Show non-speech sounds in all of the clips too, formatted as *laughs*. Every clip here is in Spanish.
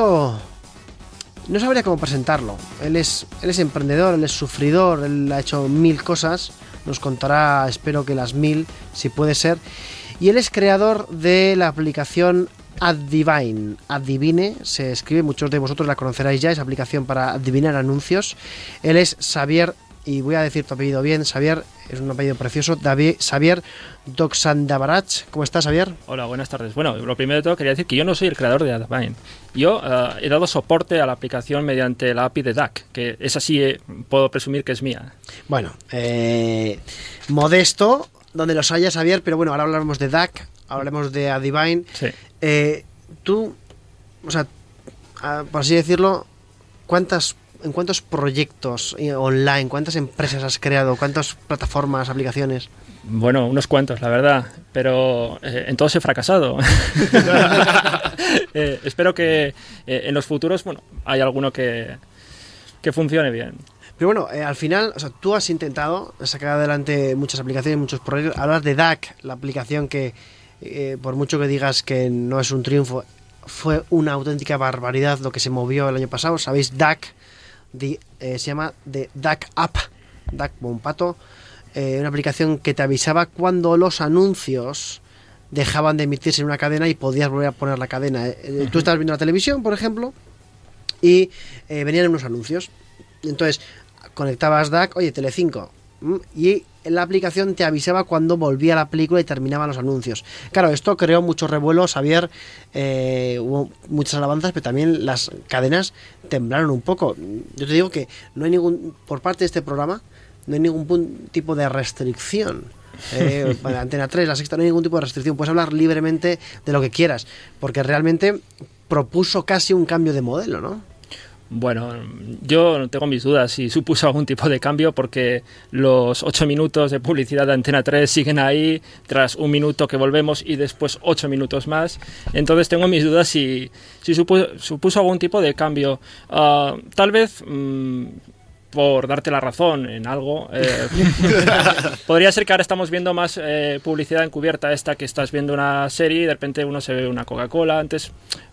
no sabría cómo presentarlo. Él es, él es emprendedor, él es sufridor, él ha hecho mil cosas. Nos contará, espero que las mil, si puede ser. Y él es creador de la aplicación Adivine. Adivine se escribe, muchos de vosotros la conoceráis ya, es aplicación para adivinar anuncios. Él es Xavier, y voy a decir tu apellido bien, Xavier, es un apellido precioso, David, Xavier Doxandabarach. ¿Cómo estás, Xavier? Hola, buenas tardes. Bueno, lo primero de todo quería decir que yo no soy el creador de Adivine. Yo eh, he dado soporte a la aplicación mediante la API de DAC, que es así, eh, puedo presumir que es mía. Bueno, eh, modesto, donde los haya, Xavier, pero bueno, ahora hablaremos de DAC, hablaremos de Adivine. Sí. Eh, tú, o sea, por así decirlo, ¿cuántas, ¿en cuántos proyectos eh, online, cuántas empresas has creado, cuántas plataformas, aplicaciones? Bueno, unos cuantos, la verdad, pero eh, en todos he fracasado. *laughs* Eh, espero que en los futuros, bueno, hay alguno que, que funcione bien. Pero bueno, eh, al final, o sea, tú has intentado sacar adelante muchas aplicaciones, muchos proyectos. Hablas de DAC, la aplicación que, eh, por mucho que digas que no es un triunfo, fue una auténtica barbaridad lo que se movió el año pasado. ¿Sabéis? DAC, di- eh, se llama de DAC App, DAC como un pato, eh, una aplicación que te avisaba cuando los anuncios dejaban de emitirse en una cadena y podías volver a poner la cadena. Eh, eh, Tú estabas viendo la televisión, por ejemplo, y eh, venían unos anuncios. Entonces, conectabas DAC, oye, Telecinco, y la aplicación te avisaba cuando volvía la película y terminaban los anuncios. Claro, esto creó mucho revuelo, Xavier, eh, hubo muchas alabanzas, pero también las cadenas temblaron un poco. Yo te digo que no hay ningún, por parte de este programa, no hay ningún tipo de restricción. Eh, *laughs* para Antena 3, la sexta, no hay ningún tipo de restricción. Puedes hablar libremente de lo que quieras, porque realmente propuso casi un cambio de modelo, ¿no? Bueno, yo tengo mis dudas si supuso algún tipo de cambio porque los ocho minutos de publicidad de Antena 3 siguen ahí tras un minuto que volvemos y después ocho minutos más. Entonces tengo mis dudas si, si supuso, supuso algún tipo de cambio. Ah, tal vez... mm, por darte la razón en algo, eh, *laughs* podría ser que ahora estamos viendo más eh, publicidad encubierta esta que estás viendo una serie y de repente uno se ve una Coca-Cola, antes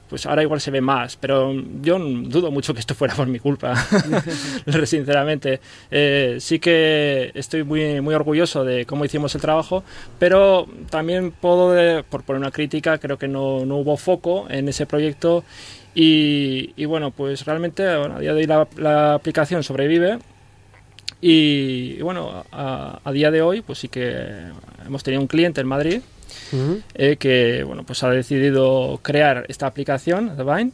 pues ahora igual se ve más, pero yo dudo mucho que esto fuera por mi culpa, *laughs* *laughs* sinceramente. Eh, sí que estoy muy, muy orgulloso de cómo hicimos el trabajo, pero también puedo, de- por poner una crítica, creo que no, no hubo foco en ese proyecto y, y bueno, pues realmente bueno, a día de hoy la, la aplicación sobrevive. Y, y bueno, a, a día de hoy, pues sí que hemos tenido un cliente en Madrid Eh, que bueno pues ha decidido crear esta aplicación Divine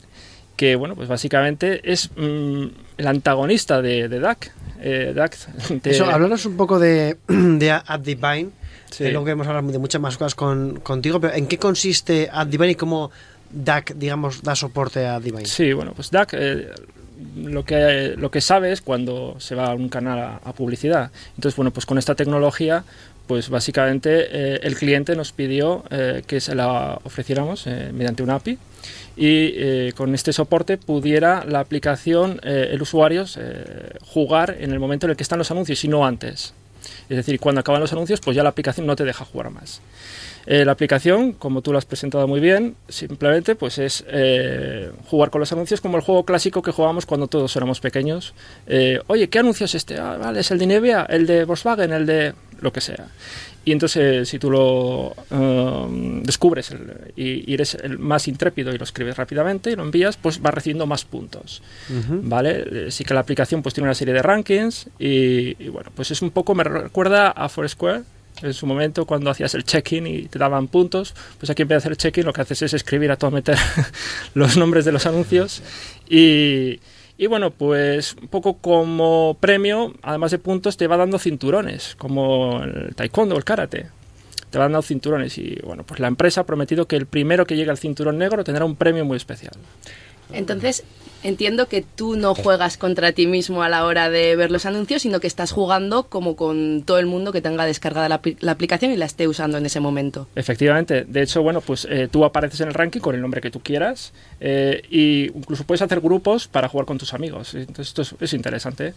que bueno pues básicamente es mm, el antagonista de, de DAC eh, DAC *laughs* Eso, hablaros un poco de, *clears throat* de AdDivine. Sí. que Luego queremos hablar de muchas más cosas con, contigo, pero ¿en qué consiste AdDivine y cómo DAC, digamos, da soporte a AdDivine? Sí, bueno, pues DAC eh, lo que lo que sabe es cuando se va a un canal a, publicidad. Entonces, bueno, pues con esta tecnología, pues básicamente eh, el cliente nos pidió eh, que se la ofreciéramos eh, mediante una API y con este soporte pudiera la aplicación, el usuario, jugar en el momento en el que están los anuncios y no antes. Es decir, cuando acaban los anuncios, pues ya la aplicación no te deja jugar más. Eh, la aplicación, como tú lo has presentado muy bien, simplemente pues es eh, jugar con los anuncios como el juego clásico que jugábamos cuando todos éramos pequeños. Eh, Oye, ¿qué anuncio es este? Ah, vale, es el de Nivea, el de Volkswagen, el de lo que sea. Y entonces, si tú lo eh, descubres el- y, y eres el más intrépido y lo escribes rápidamente y lo envías, pues vas recibiendo más puntos. Ujú. ¿Vale? Eh, Sí que la aplicación pues tiene una serie de rankings y, y, bueno, pues es un poco, me recuerda a Foursquare en su momento cuando hacías el check-in y te daban puntos, pues aquí en vez de hacer el check-in lo que haces es escribir a todo meter *laughs* los nombres de los anuncios y, y bueno, pues un poco como premio, además de puntos, te va dando cinturones, como el taekwondo o el karate. Te van dando cinturones y bueno, pues la empresa ha prometido que el primero que llegue al cinturón negro tendrá un premio muy especial. Entonces, entiendo que tú no juegas contra ti mismo a la hora de ver los anuncios, sino que estás jugando como con todo el mundo que tenga descargada la, apli- la aplicación y la esté usando en ese momento. Efectivamente. De hecho, bueno, pues eh, tú apareces en el ranking con el nombre que tú quieras eh, y incluso puedes hacer grupos para jugar con tus amigos. Entonces esto es, es interesante.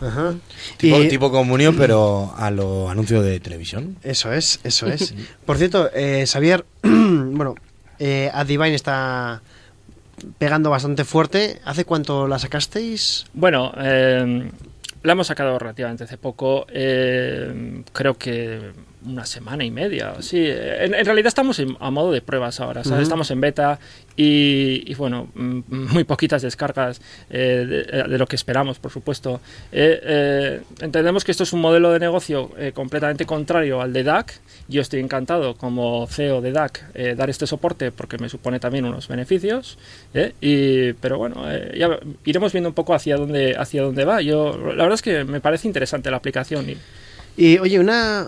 Ajá. Tipo, Y- tipo comunión, pero a lo anuncio de televisión. Eso es, eso es. *laughs* Por cierto, eh, Xavier, *clears throat* bueno, eh, AdDivine está pegando bastante fuerte. ¿Hace cuánto la sacasteis? Bueno, eh, la hemos sacado relativamente hace poco. eh, creo que una semana y media. Sí, en, en realidad estamos en- a modo de pruebas ahora. ¿sabes? Ujú. Estamos en beta y, y, bueno, muy poquitas descargas eh, de, de lo que esperamos, por supuesto. Eh, eh, entendemos que esto es un modelo de negocio eh, completamente contrario al de DAC. Yo estoy encantado como CEO de DAC eh, dar este soporte porque me supone también unos beneficios. ¿eh? Y, pero bueno, eh, ya iremos viendo un poco hacia dónde, hacia dónde va. Yo, la verdad es que me parece interesante la aplicación. Y, Y oye, una,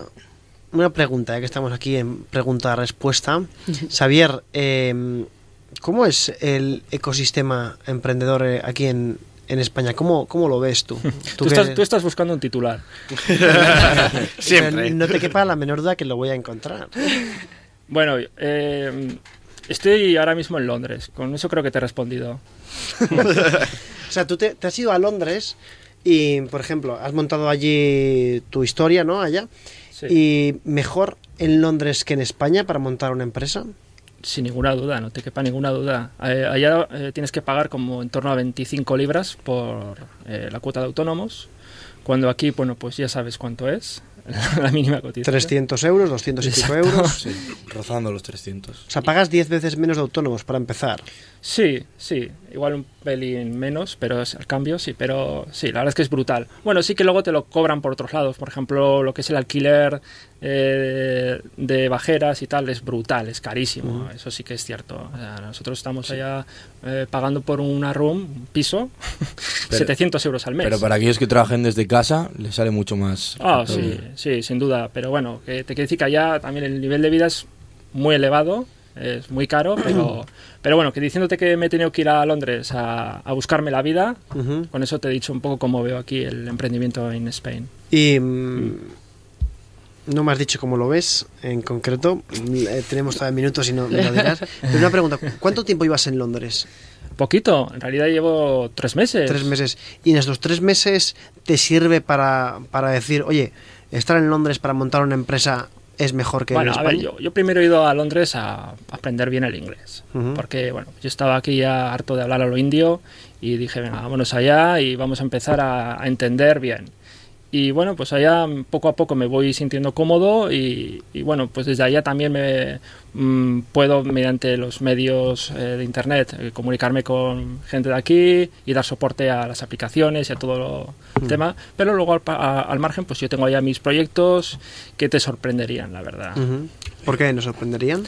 una pregunta, ya que estamos aquí en pregunta-respuesta. Xavier, eh, ¿cómo es el ecosistema emprendedor eh, aquí en, en España? ¿Cómo, ¿Cómo lo ves tú? *laughs* tú, estás, tú estás buscando un titular. *laughs* Siempre. Pero No te quepa la menor duda que lo voy a encontrar. Bueno, eh, estoy ahora mismo en Londres. Con eso creo que te he respondido. *laughs* O sea, tú te, te has ido a Londres y, por ejemplo, has montado allí tu historia, ¿no? Allá. Sí. Y mejor en Londres que en España para montar una empresa. Sin ninguna duda, no te quepa ninguna duda. Eh, allá eh, tienes que pagar como en torno a 25 libras por eh, la cuota de autónomos, cuando aquí, bueno, pues ya sabes cuánto es, *laughs* la mínima cotización. 300 euros, 200 y pico euros. Sí, rozando los 300. O sea, pagas 10 veces menos de autónomos para empezar. Sí, sí, igual un pelín menos, pero es el cambio, sí, pero sí, la verdad es que es brutal. Bueno, sí que luego te lo cobran por otros lados, por ejemplo, lo que es el alquiler eh, de bajeras y tal, es brutal, es carísimo, eso sí que es cierto. O sea, nosotros estamos allá eh, pagando por una room, un piso, *laughs* Pero- 700 euros al mes. Pero para aquellos que trabajen desde casa, les sale mucho más. Ah, sí, sí, sin duda. Pero bueno, que te quiero decir que allá también el nivel de vida es muy elevado, es muy caro, pero, *clears throat* pero bueno, que diciéndote que me he tenido que ir a Londres a, a buscarme la vida, con eso te he dicho un poco cómo veo aquí el emprendimiento en Spain. Y mm, no me has dicho cómo lo ves en concreto. Mm, eh, tenemos todavía minutos y no me lo dirás. Pero una pregunta, ¿cuánto tiempo ibas en Londres? Poquito, en realidad llevo tres meses. Tres meses. Y en estos tres meses te sirve para, para decir, oye, estar en Londres para montar una empresa es mejor que Bueno, en a España. ver, yo, yo primero he ido a Londres a aprender bien el inglés, porque bueno, yo estaba aquí ya harto de hablar a lo indio y dije, venga, vámonos allá y vamos a empezar a, a entender bien. Y bueno, pues allá mm, poco a poco me voy sintiendo cómodo y, y bueno, pues desde allá también me mm, puedo, mediante los medios eh, de internet, eh, comunicarme con gente de aquí y dar soporte a las aplicaciones y a todo el tema. Pero luego al, a- al margen, pues yo tengo allá mis proyectos que te sorprenderían, la verdad. ¿Por qué nos sorprenderían?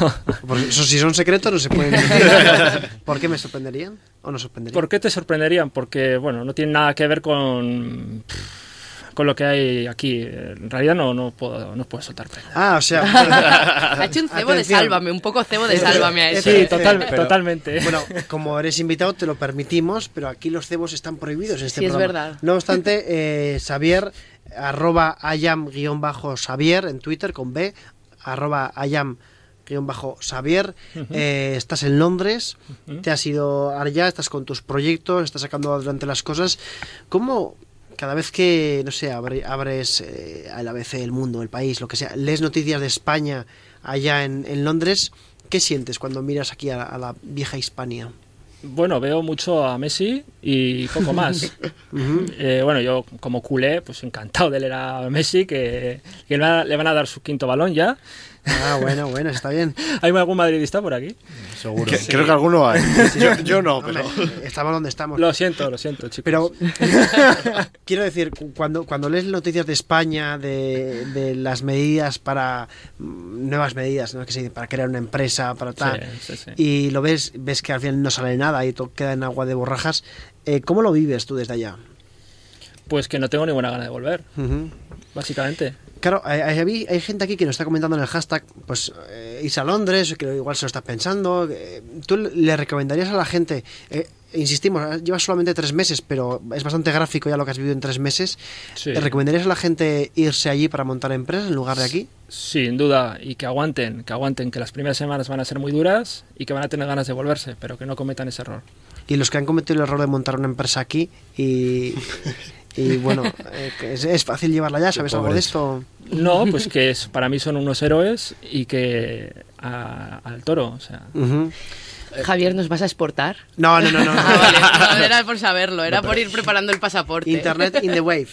*laughs* Porque eso, si son secretos no se pueden decir. *laughs* ¿Por qué me sorprenderían? ¿O no sorprenderían? ¿Por qué te sorprenderían? Porque, bueno, no tiene nada que ver con, con lo que hay aquí. En realidad no, no, puedo, no puedo soltar. Ah, o sea... *laughs* Ha hecho un cebo de Atención. sálvame, un poco cebo de sálvame a eso. Sí, total- pero- totalmente. Bueno, como eres invitado te lo permitimos, pero aquí los cebos están prohibidos en este Sí, es verdad. No obstante, eh, Xavier, arroba ayam-xavier en Twitter con B, arroba ayam-xavier, eh, estás en Londres, te has ido allá, estás con tus proyectos, estás sacando adelante las cosas. ¿Cómo cada vez que, no sé, abre- abres eh, el ABC, el mundo, el país, lo que sea, lees noticias de España allá en, en Londres, ¿qué sientes cuando miras aquí a, a la vieja Hispania? Bueno, veo mucho a Messi y poco más. *laughs* Eh, bueno, yo como culé, pues encantado de leer a Messi, que, que a- le van a dar su quinto balón ya. Ah, bueno, bueno, está bien. *laughs* ¿Hay algún madridista por aquí? Seguro. Que- Creo que alguno hay. Yo, yo no, pero. Hombre, estamos donde estamos. Lo siento, lo siento, chicos. Pero *laughs* quiero decir, cu- cuando, cuando lees noticias de España, de, de las medidas para mm, nuevas medidas, ¿no? que se dice, para crear una empresa, para tal, Sí, sí, sí. y lo ves, ves que al final no sale nada y todo queda en agua de borrajas, eh, ¿cómo lo vives tú desde allá? Pues que no tengo ninguna gana de volver, básicamente. Claro, hay, gente aquí que nos está comentando en el hashtag, pues eh, irse a Londres, que igual se lo está pensando. eh, ¿Tú le recomendarías a la gente, eh, insistimos, llevas solamente tres meses, pero es bastante gráfico ya lo que has vivido en tres meses, Sí. ¿le recomendarías a la gente irse allí para montar empresas en lugar de aquí? Sin duda, y que aguanten, que aguanten, que las primeras semanas van a ser muy duras y que van a tener ganas de volverse, pero que no cometan ese error. Y los que han cometido el error de montar una empresa aquí y, *laughs* y bueno, *laughs* eh, es, es fácil llevarla allá, ¿sabes algo de esto? No, *laughs* pues que es, para mí son unos héroes y que a- al toro, o sea, Ujú. Javier, ¿nos vas a exportar? No, no, no, no. *laughs* no. Ah, vale, no, era por saberlo, era por ir preparando el pasaporte. Internet in the wave.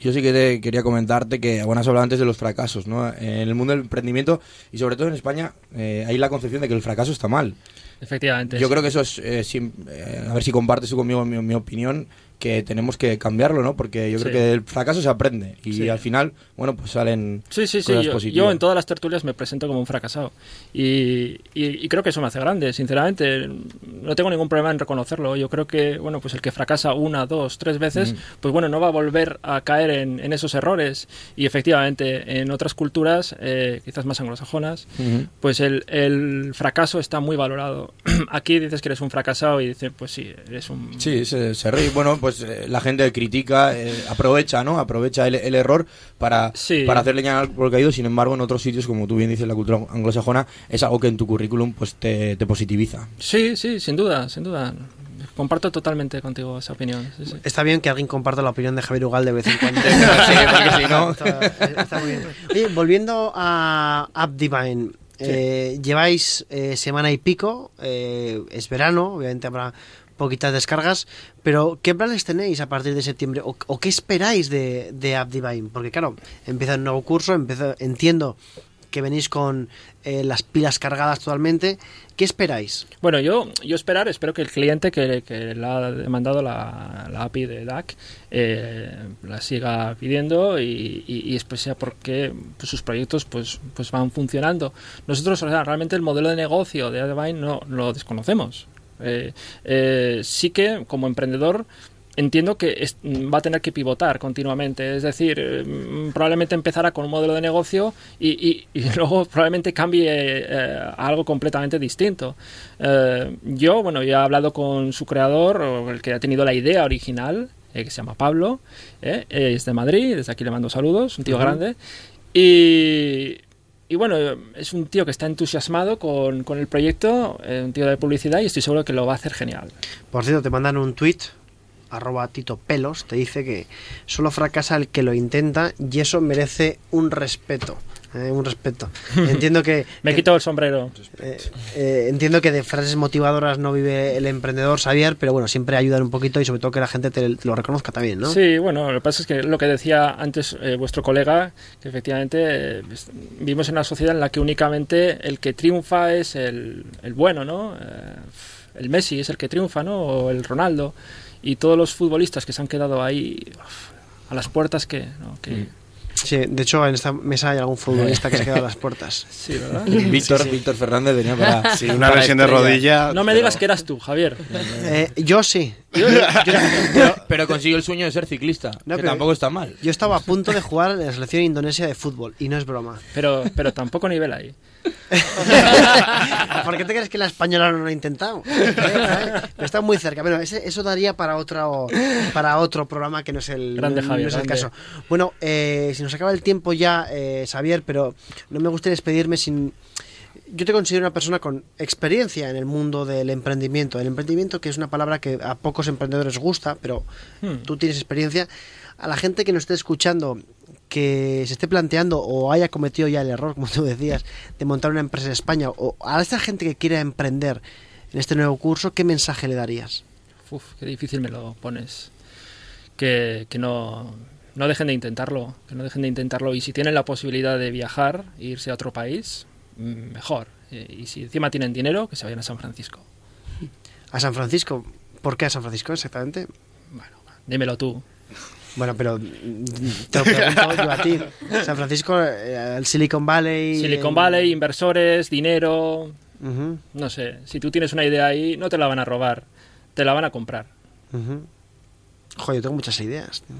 Yo sí que te quería comentarte que, bueno, has hablado antes de los fracasos, ¿no? En el mundo del emprendimiento y sobre todo en España eh, hay la concepción de que el fracaso está mal. Efectivamente. Yo sí. creo que eso es, eh, eh, a ver si compartes tú conmigo mi, mi opinión, que tenemos que cambiarlo, ¿no? Porque yo creo que el fracaso se aprende y Sí. al final, bueno, pues salen Sí, sí, sí. cosas Yo, positivas. yo en todas las tertulias me presento como un fracasado. Y, y- y creo que eso me hace grande, sinceramente. No tengo ningún problema en reconocerlo. Yo creo que, bueno, pues el que fracasa una, dos, tres veces, pues bueno, no va a volver a caer en, en esos errores. Y efectivamente, en otras culturas, eh, quizás más anglosajonas, pues el, el fracaso está muy valorado. *clears throat* Aquí dices que eres un fracasado y dices, pues sí, eres un... Sí, se, se ríe. Bueno, pues eh, la gente critica, eh, aprovecha, ¿no? Aprovecha el, el error para, Sí. para hacer leña al árbol caído. Sin embargo, en otros sitios, como tú bien dices, la cultura anglosajona es algo que en tu currículum pues te, te positiviza. Sí, sí, sin duda, sin duda. Comparto totalmente contigo esa opinión. sí, sí. Está bien que alguien comparta la opinión de Javier Ugal de vez en cuando. *laughs* Sí, porque si no- *laughs* Está, está muy bien. Oye, volviendo a App Divine, eh, lleváis eh, semana y pico, eh, es verano, obviamente habrá poquitas descargas, pero ¿qué planes tenéis a partir de septiembre? ¿O, qué esperáis de, de App Divine? Porque claro, empieza un nuevo curso, empieza, entiendo que venís con eh, las pilas cargadas totalmente. ¿Qué esperáis? Bueno, yo, yo esperar, espero que el cliente que, que le ha demandado la, la API de DAC eh, la siga pidiendo y, y, y porque pues, sus proyectos pues, pues van funcionando. Nosotros, o sea, realmente el modelo de negocio de Advine no lo desconocemos. Eh, eh, sí que como emprendedor entiendo que es- va a tener que pivotar continuamente. Es decir, eh, mm, probablemente empezará con un modelo de negocio y, y- y *laughs* luego probablemente cambie eh, a algo completamente distinto. Eh, yo, bueno, ya he hablado con su creador, o el que ha tenido la idea original, que se llama Pablo, es de Madrid, desde aquí le mando saludos, un tío grande. Y, y bueno, es un tío que está entusiasmado con, con el proyecto, eh, un tío de publicidad y estoy seguro que lo va a hacer genial. Por cierto, te mandan un tweet arroba Tito Pelos, te dice que solo fracasa el que lo intenta y eso merece un respeto. Eh, un respeto. *laughs* Entiendo que, Me quito el sombrero. eh, eh, entiendo que de frases motivadoras no vive el emprendedor Xavier, pero bueno, siempre ayudan un poquito y sobre todo que la gente te, te lo reconozca también, ¿no? Sí, bueno, lo que pasa es que lo que decía antes eh, vuestro colega, que efectivamente eh, es- vivimos en una sociedad en la que únicamente el que triunfa es el, el bueno, ¿no? Eh, el Messi es el que triunfa, ¿no? O el Ronaldo. Y todos los futbolistas que se han quedado ahí uf, a las puertas que... ¿no? que Sí, de hecho en esta mesa hay algún futbolista que se ha quedado a las puertas. *laughs* Sí, ¿verdad? Víctor, Víctor Fernández venía para. *laughs* Sí, una para lesión de rodilla. No me pero- digas que eras tú, Javier. Eh, yo sí. Pero, pero consiguió el sueño de ser ciclista, No, que pero- tampoco está mal. Yo estaba a punto de jugar en la selección indonesia de fútbol y no es broma. Pero, pero tampoco nivel ahí. *laughs* ¿Por qué te crees que la española no lo ha intentado? *laughs* ¿Eh? Está muy cerca. Bueno, ese- eso daría para otro, para otro programa que no es el, Grande, no, Javier, es el caso. Bueno, eh, si nos acaba el tiempo ya, eh, Xavier, pero no me gustaría despedirme sin... Yo te considero una persona con experiencia en el mundo del emprendimiento. El emprendimiento, que es una palabra que a pocos emprendedores gusta, pero Hmm. tú tienes experiencia. A la gente que nos esté escuchando, que se esté planteando o haya cometido ya el error, como tú decías, de montar una empresa en España, o a esta gente que quiera emprender en este nuevo curso, ¿qué mensaje le darías? Uf, qué difícil me lo pones. Que, que no, no dejen de intentarlo, que no dejen de intentarlo. Y si tienen la posibilidad de viajar e irse a otro país, mm, mejor. Eh, Y si encima tienen dinero, que se vayan a San Francisco. A San Francisco. ¿Por qué a San Francisco exactamente? Bueno, dímelo tú. Bueno, pero mm, te lo pregunto *laughs* yo a ti. San Francisco, eh, el Silicon Valley. Silicon el- Valley, inversores, dinero. No sé, si tú tienes una idea ahí, no te la van a robar, te la van a comprar. Joder, yo tengo muchas ideas. tío.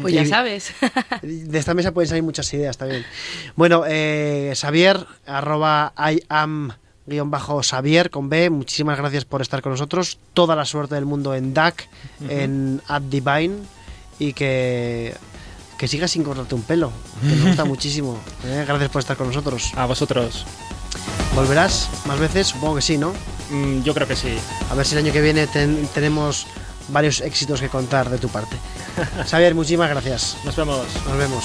Pues ya sabes. *laughs* De esta mesa pueden salir muchas ideas también. Bueno, eh, Xavier, arroba I am guion bajo Xavier con B, muchísimas gracias por estar con nosotros. Toda la suerte del mundo en DAC, en App Divine y que, que sigas sin cortarte un pelo, que nos gusta *laughs* muchísimo. ¿eh? Gracias por estar con nosotros. A vosotros. ¿Volverás más veces? Supongo que sí, ¿no? Mm, yo creo que sí. A ver si el año que viene ten- tenemos varios éxitos que contar de tu parte. *laughs* Xavier, muchísimas gracias. Nos vemos. Nos vemos.